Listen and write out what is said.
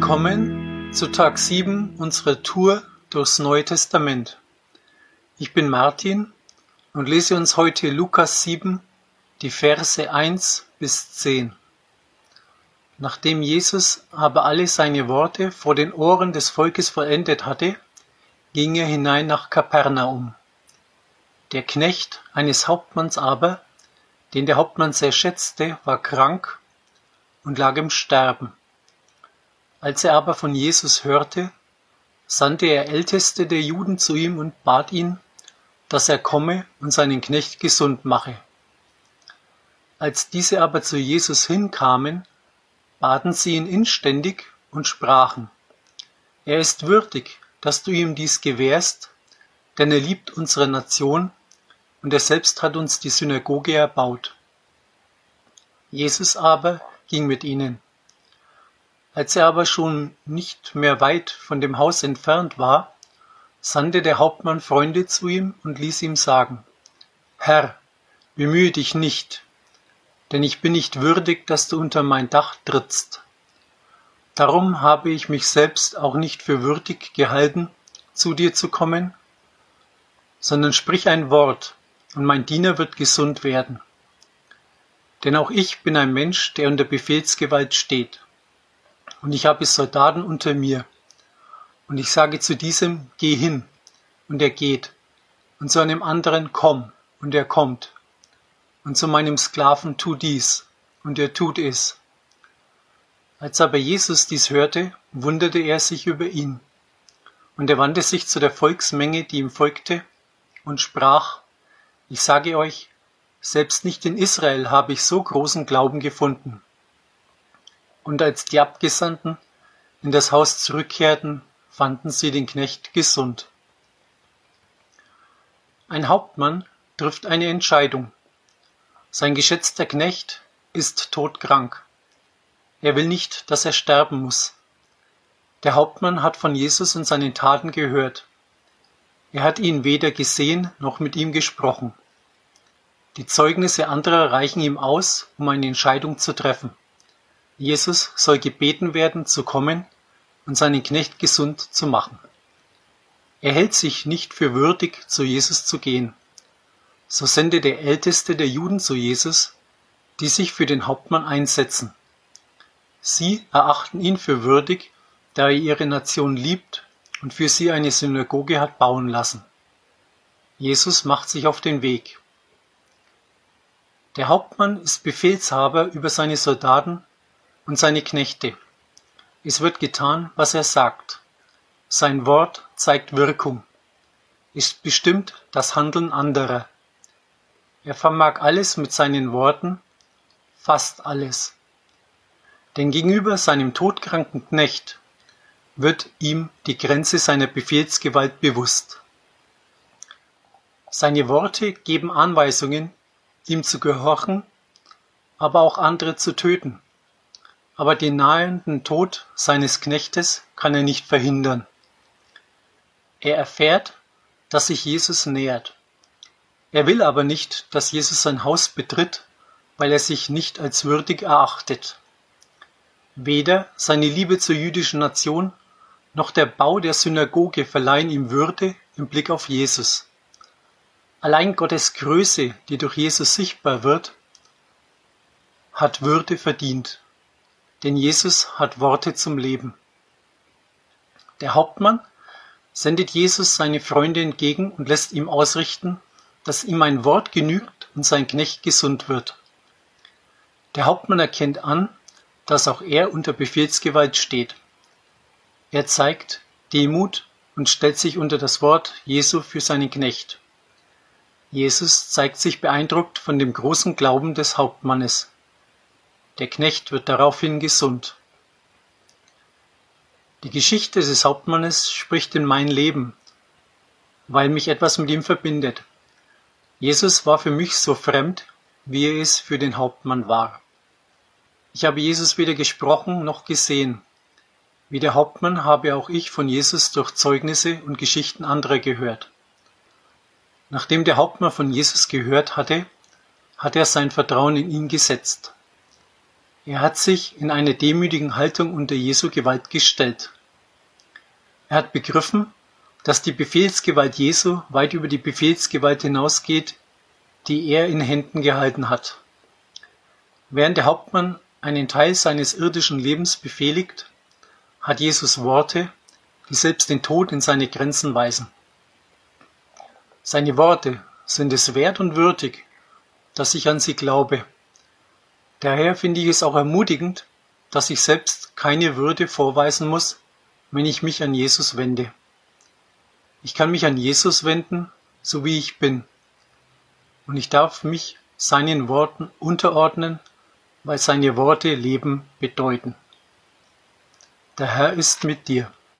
Willkommen zu Tag 7 unserer Tour durchs Neue Testament. Ich bin Martin und lese uns heute Lukas 7, die Verse 1 bis 10. Nachdem Jesus aber alle seine Worte vor den Ohren des Volkes vollendet hatte, ging er hinein nach Kapernaum. Der Knecht eines Hauptmanns aber, den der Hauptmann sehr schätzte, war krank und lag im Sterben. Als er aber von Jesus hörte, sandte er Älteste der Juden zu ihm und bat ihn, dass er komme und seinen Knecht gesund mache. Als diese aber zu Jesus hinkamen, baten sie ihn inständig und sprachen, er ist würdig, dass du ihm dies gewährst, denn er liebt unsere Nation und er selbst hat uns die Synagoge erbaut. Jesus aber ging mit ihnen. Als er aber schon nicht mehr weit von dem Haus entfernt war, sandte der Hauptmann Freunde zu ihm und ließ ihm sagen, Herr, bemühe dich nicht, denn ich bin nicht würdig, dass du unter mein Dach trittst. Darum habe ich mich selbst auch nicht für würdig gehalten, zu dir zu kommen, sondern sprich ein Wort, und mein Diener wird gesund werden. Denn auch ich bin ein Mensch, der unter Befehlsgewalt steht. Und ich habe Soldaten unter mir. Und ich sage zu diesem, geh hin, und er geht. Und zu einem anderen, komm, und er kommt. Und zu meinem Sklaven, tu dies, und er tut es. Als aber Jesus dies hörte, wunderte er sich über ihn. Und er wandte sich zu der Volksmenge, die ihm folgte, und sprach, Ich sage euch, selbst nicht in Israel habe ich so großen Glauben gefunden. Und als die Abgesandten in das Haus zurückkehrten, fanden sie den Knecht gesund. Ein Hauptmann trifft eine Entscheidung. Sein geschätzter Knecht ist todkrank. Er will nicht, dass er sterben muss. Der Hauptmann hat von Jesus und seinen Taten gehört. Er hat ihn weder gesehen noch mit ihm gesprochen. Die Zeugnisse anderer reichen ihm aus, um eine Entscheidung zu treffen. Jesus soll gebeten werden, zu kommen und seinen Knecht gesund zu machen. Er hält sich nicht für würdig, zu Jesus zu gehen. So sendet der Älteste der Juden zu Jesus, die sich für den Hauptmann einsetzen. Sie erachten ihn für würdig, da er ihre Nation liebt und für sie eine Synagoge hat bauen lassen. Jesus macht sich auf den Weg. Der Hauptmann ist Befehlshaber über seine Soldaten und seine Knechte. Es wird getan, was er sagt. Sein Wort zeigt Wirkung, ist bestimmt das Handeln anderer. Er vermag alles mit seinen Worten, fast alles. Denn gegenüber seinem todkranken Knecht wird ihm die Grenze seiner Befehlsgewalt bewusst. Seine Worte geben Anweisungen, ihm zu gehorchen, aber auch andere zu töten aber den nahenden Tod seines Knechtes kann er nicht verhindern. Er erfährt, dass sich Jesus nähert. Er will aber nicht, dass Jesus sein Haus betritt, weil er sich nicht als würdig erachtet. Weder seine Liebe zur jüdischen Nation noch der Bau der Synagoge verleihen ihm Würde im Blick auf Jesus. Allein Gottes Größe, die durch Jesus sichtbar wird, hat Würde verdient denn Jesus hat Worte zum Leben. Der Hauptmann sendet Jesus seine Freunde entgegen und lässt ihm ausrichten, dass ihm ein Wort genügt und sein Knecht gesund wird. Der Hauptmann erkennt an, dass auch er unter Befehlsgewalt steht. Er zeigt Demut und stellt sich unter das Wort Jesu für seinen Knecht. Jesus zeigt sich beeindruckt von dem großen Glauben des Hauptmannes. Der Knecht wird daraufhin gesund. Die Geschichte des Hauptmannes spricht in mein Leben, weil mich etwas mit ihm verbindet. Jesus war für mich so fremd, wie er es für den Hauptmann war. Ich habe Jesus weder gesprochen noch gesehen. Wie der Hauptmann habe auch ich von Jesus durch Zeugnisse und Geschichten anderer gehört. Nachdem der Hauptmann von Jesus gehört hatte, hat er sein Vertrauen in ihn gesetzt. Er hat sich in einer demütigen Haltung unter Jesu Gewalt gestellt. Er hat begriffen, dass die Befehlsgewalt Jesu weit über die Befehlsgewalt hinausgeht, die er in Händen gehalten hat. Während der Hauptmann einen Teil seines irdischen Lebens befehligt, hat Jesus Worte, die selbst den Tod in seine Grenzen weisen. Seine Worte sind es wert und würdig, dass ich an sie glaube. Daher finde ich es auch ermutigend, dass ich selbst keine Würde vorweisen muss, wenn ich mich an Jesus wende. Ich kann mich an Jesus wenden, so wie ich bin. Und ich darf mich seinen Worten unterordnen, weil seine Worte Leben bedeuten. Der Herr ist mit dir.